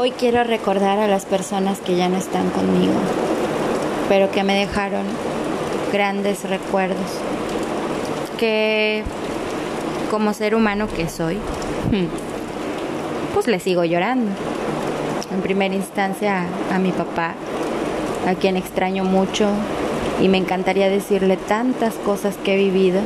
Hoy quiero recordar a las personas que ya no están conmigo, pero que me dejaron grandes recuerdos. Que como ser humano que soy, pues le sigo llorando. En primera instancia a mi papá, a quien extraño mucho y me encantaría decirle tantas cosas que he vivido,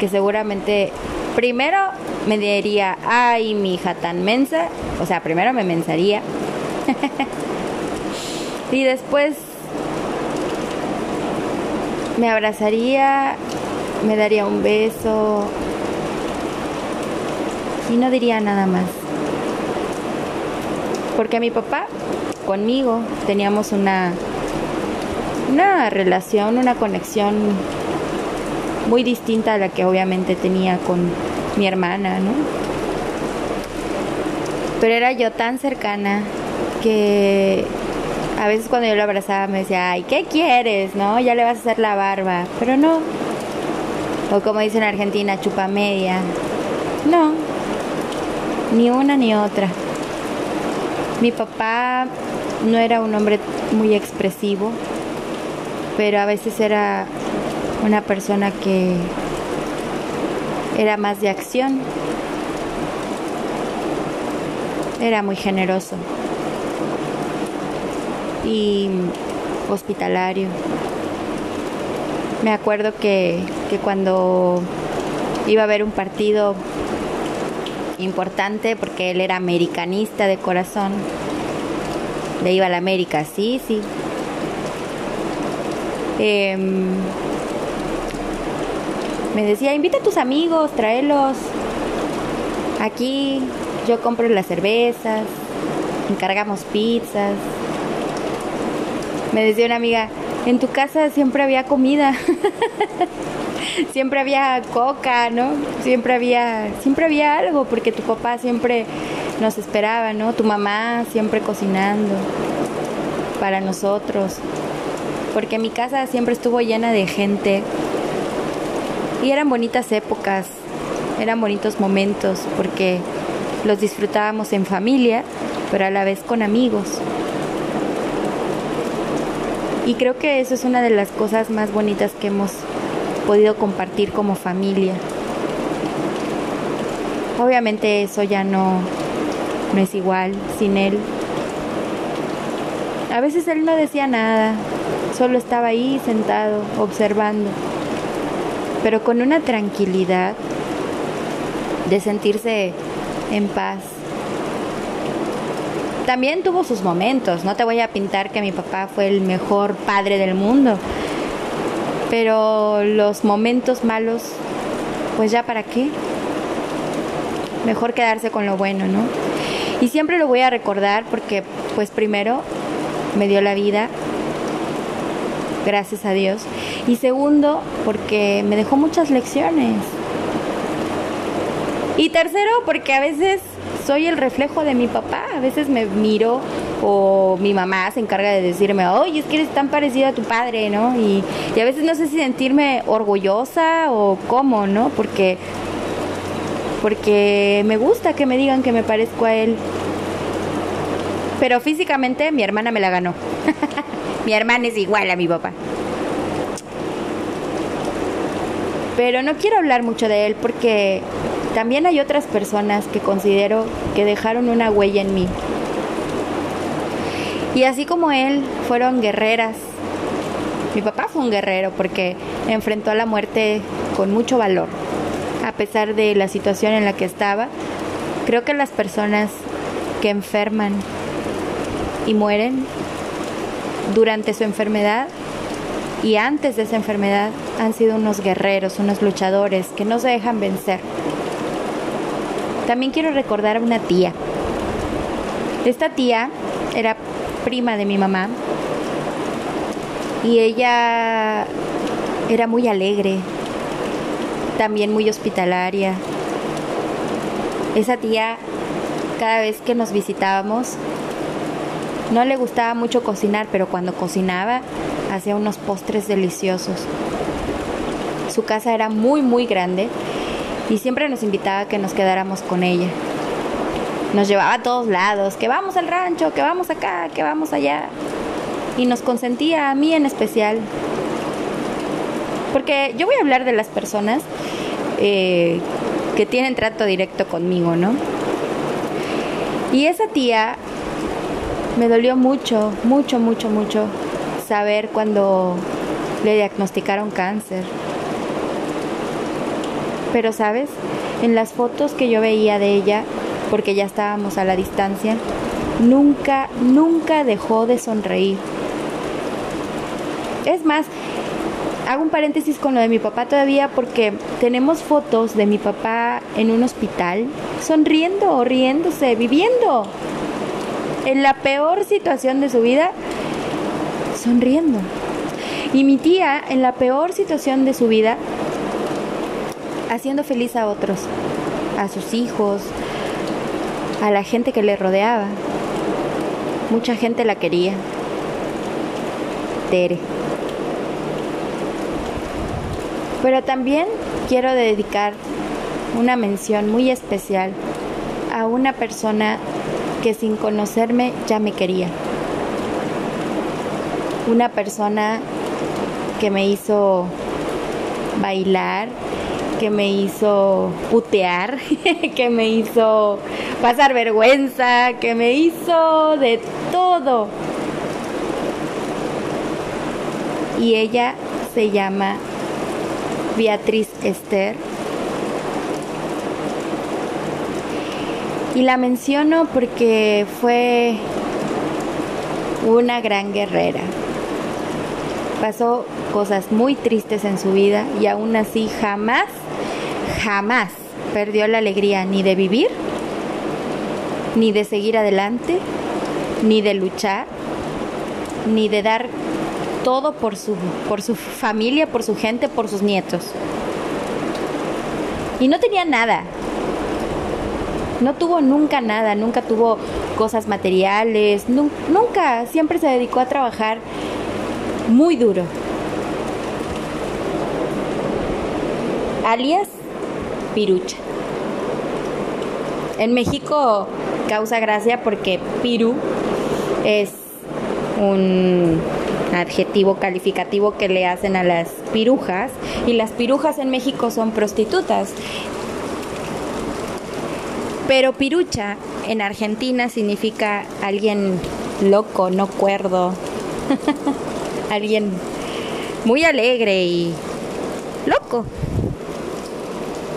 que seguramente primero me diría, ay, mi hija tan mensa, o sea, primero me mensaría. y después me abrazaría, me daría un beso y no diría nada más. Porque mi papá conmigo teníamos una una relación, una conexión muy distinta a la que obviamente tenía con mi hermana, ¿no? Pero era yo tan cercana que a veces cuando yo la abrazaba me decía, ay, ¿qué quieres? ¿No? Ya le vas a hacer la barba. Pero no. O como dicen en Argentina, chupa media. No. Ni una ni otra. Mi papá no era un hombre muy expresivo, pero a veces era una persona que era más de acción. Era muy generoso y hospitalario. Me acuerdo que, que cuando iba a haber un partido importante, porque él era americanista de corazón, le iba a la América, sí, sí. Eh, me decía, invita a tus amigos, tráelos. Aquí yo compro las cervezas, encargamos pizzas. Me decía una amiga, en tu casa siempre había comida. siempre había coca, ¿no? Siempre había siempre había algo porque tu papá siempre nos esperaba, ¿no? Tu mamá siempre cocinando para nosotros. Porque mi casa siempre estuvo llena de gente y eran bonitas épocas, eran bonitos momentos porque los disfrutábamos en familia, pero a la vez con amigos. Y creo que eso es una de las cosas más bonitas que hemos podido compartir como familia. Obviamente eso ya no, no es igual sin él. A veces él no decía nada, solo estaba ahí sentado, observando pero con una tranquilidad de sentirse en paz. También tuvo sus momentos, no te voy a pintar que mi papá fue el mejor padre del mundo, pero los momentos malos, pues ya para qué. Mejor quedarse con lo bueno, ¿no? Y siempre lo voy a recordar porque, pues primero, me dio la vida, gracias a Dios. Y segundo, porque me dejó muchas lecciones. Y tercero, porque a veces soy el reflejo de mi papá. A veces me miro o mi mamá se encarga de decirme, oye, es que eres tan parecido a tu padre, ¿no? Y, y a veces no sé si sentirme orgullosa o cómo, ¿no? Porque, porque me gusta que me digan que me parezco a él. Pero físicamente mi hermana me la ganó. mi hermana es igual a mi papá. Pero no quiero hablar mucho de él porque también hay otras personas que considero que dejaron una huella en mí. Y así como él, fueron guerreras. Mi papá fue un guerrero porque enfrentó a la muerte con mucho valor. A pesar de la situación en la que estaba, creo que las personas que enferman y mueren durante su enfermedad y antes de esa enfermedad han sido unos guerreros, unos luchadores que no se dejan vencer. También quiero recordar a una tía. Esta tía era prima de mi mamá y ella era muy alegre, también muy hospitalaria. Esa tía, cada vez que nos visitábamos, no le gustaba mucho cocinar, pero cuando cocinaba hacía unos postres deliciosos. Su casa era muy, muy grande y siempre nos invitaba a que nos quedáramos con ella. Nos llevaba a todos lados, que vamos al rancho, que vamos acá, que vamos allá. Y nos consentía a mí en especial. Porque yo voy a hablar de las personas eh, que tienen trato directo conmigo, ¿no? Y esa tía me dolió mucho, mucho, mucho, mucho saber cuando le diagnosticaron cáncer. Pero, ¿sabes? En las fotos que yo veía de ella, porque ya estábamos a la distancia, nunca, nunca dejó de sonreír. Es más, hago un paréntesis con lo de mi papá todavía porque tenemos fotos de mi papá en un hospital sonriendo, riéndose, viviendo. En la peor situación de su vida, sonriendo. Y mi tía, en la peor situación de su vida, haciendo feliz a otros, a sus hijos, a la gente que le rodeaba. Mucha gente la quería. Tere. Pero también quiero dedicar una mención muy especial a una persona que sin conocerme ya me quería. Una persona que me hizo bailar, que me hizo putear, que me hizo pasar vergüenza, que me hizo de todo. Y ella se llama Beatriz Esther. Y la menciono porque fue una gran guerrera. Pasó cosas muy tristes en su vida y aún así jamás, jamás perdió la alegría ni de vivir, ni de seguir adelante, ni de luchar, ni de dar todo por su, por su familia, por su gente, por sus nietos. Y no tenía nada. No tuvo nunca nada, nunca tuvo cosas materiales, nunca, siempre se dedicó a trabajar muy duro. Alias Pirucha. En México causa gracia porque Piru es un adjetivo calificativo que le hacen a las pirujas y las pirujas en México son prostitutas. Pero pirucha en Argentina significa alguien loco, no cuerdo, alguien muy alegre y loco.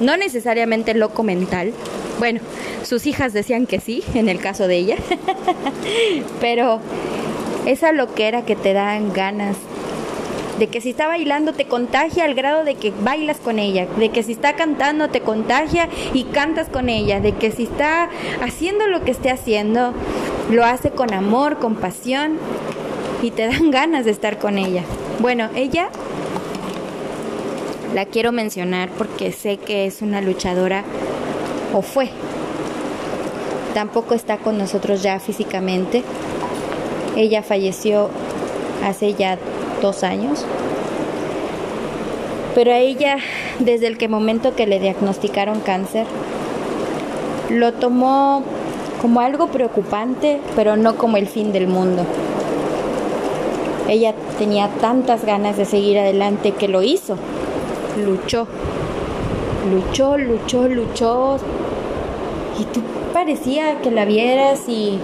No necesariamente loco mental. Bueno, sus hijas decían que sí, en el caso de ella. Pero esa loquera que te dan ganas de que si está bailando te contagia al grado de que bailas con ella, de que si está cantando te contagia y cantas con ella, de que si está haciendo lo que esté haciendo, lo hace con amor, con pasión y te dan ganas de estar con ella. Bueno, ella la quiero mencionar porque sé que es una luchadora o fue. Tampoco está con nosotros ya físicamente, ella falleció hace ya dos años. Pero a ella, desde el que momento que le diagnosticaron cáncer, lo tomó como algo preocupante, pero no como el fin del mundo. Ella tenía tantas ganas de seguir adelante que lo hizo. Luchó. Luchó, luchó, luchó. Y tú parecía que la vieras y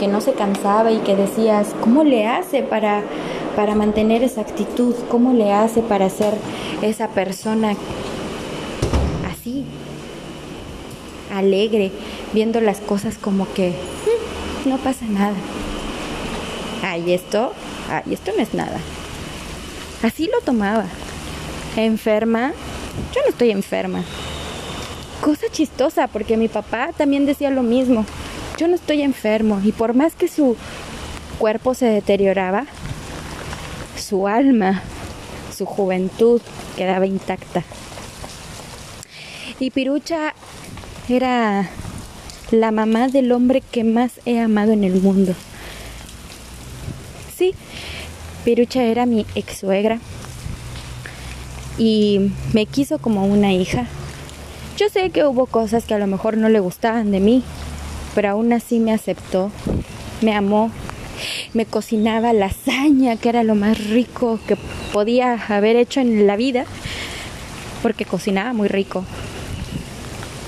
que no se cansaba y que decías, ¿cómo le hace para, para mantener esa actitud? ¿Cómo le hace para ser esa persona así, alegre, viendo las cosas como que mm, no pasa nada? Ay, esto, ay, esto no es nada. Así lo tomaba. Enferma, yo no estoy enferma. Cosa chistosa, porque mi papá también decía lo mismo yo no estoy enfermo y por más que su cuerpo se deterioraba, su alma, su juventud quedaba intacta. Y Pirucha era la mamá del hombre que más he amado en el mundo. Sí, Pirucha era mi ex suegra y me quiso como una hija. Yo sé que hubo cosas que a lo mejor no le gustaban de mí, pero aún así me aceptó, me amó, me cocinaba lasaña, que era lo más rico que podía haber hecho en la vida, porque cocinaba muy rico.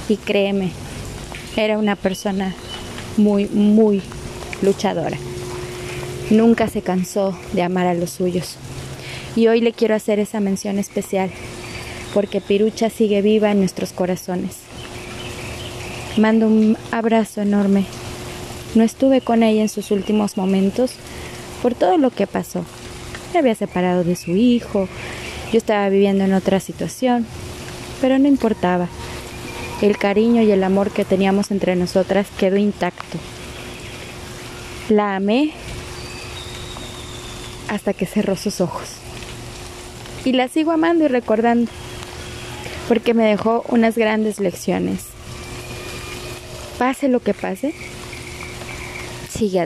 Y créeme, era una persona muy, muy luchadora. Nunca se cansó de amar a los suyos. Y hoy le quiero hacer esa mención especial, porque Pirucha sigue viva en nuestros corazones. Mando un abrazo enorme. No estuve con ella en sus últimos momentos por todo lo que pasó. Se había separado de su hijo, yo estaba viviendo en otra situación, pero no importaba. El cariño y el amor que teníamos entre nosotras quedó intacto. La amé hasta que cerró sus ojos. Y la sigo amando y recordando, porque me dejó unas grandes lecciones. Pase lo que pase, sigue adelante.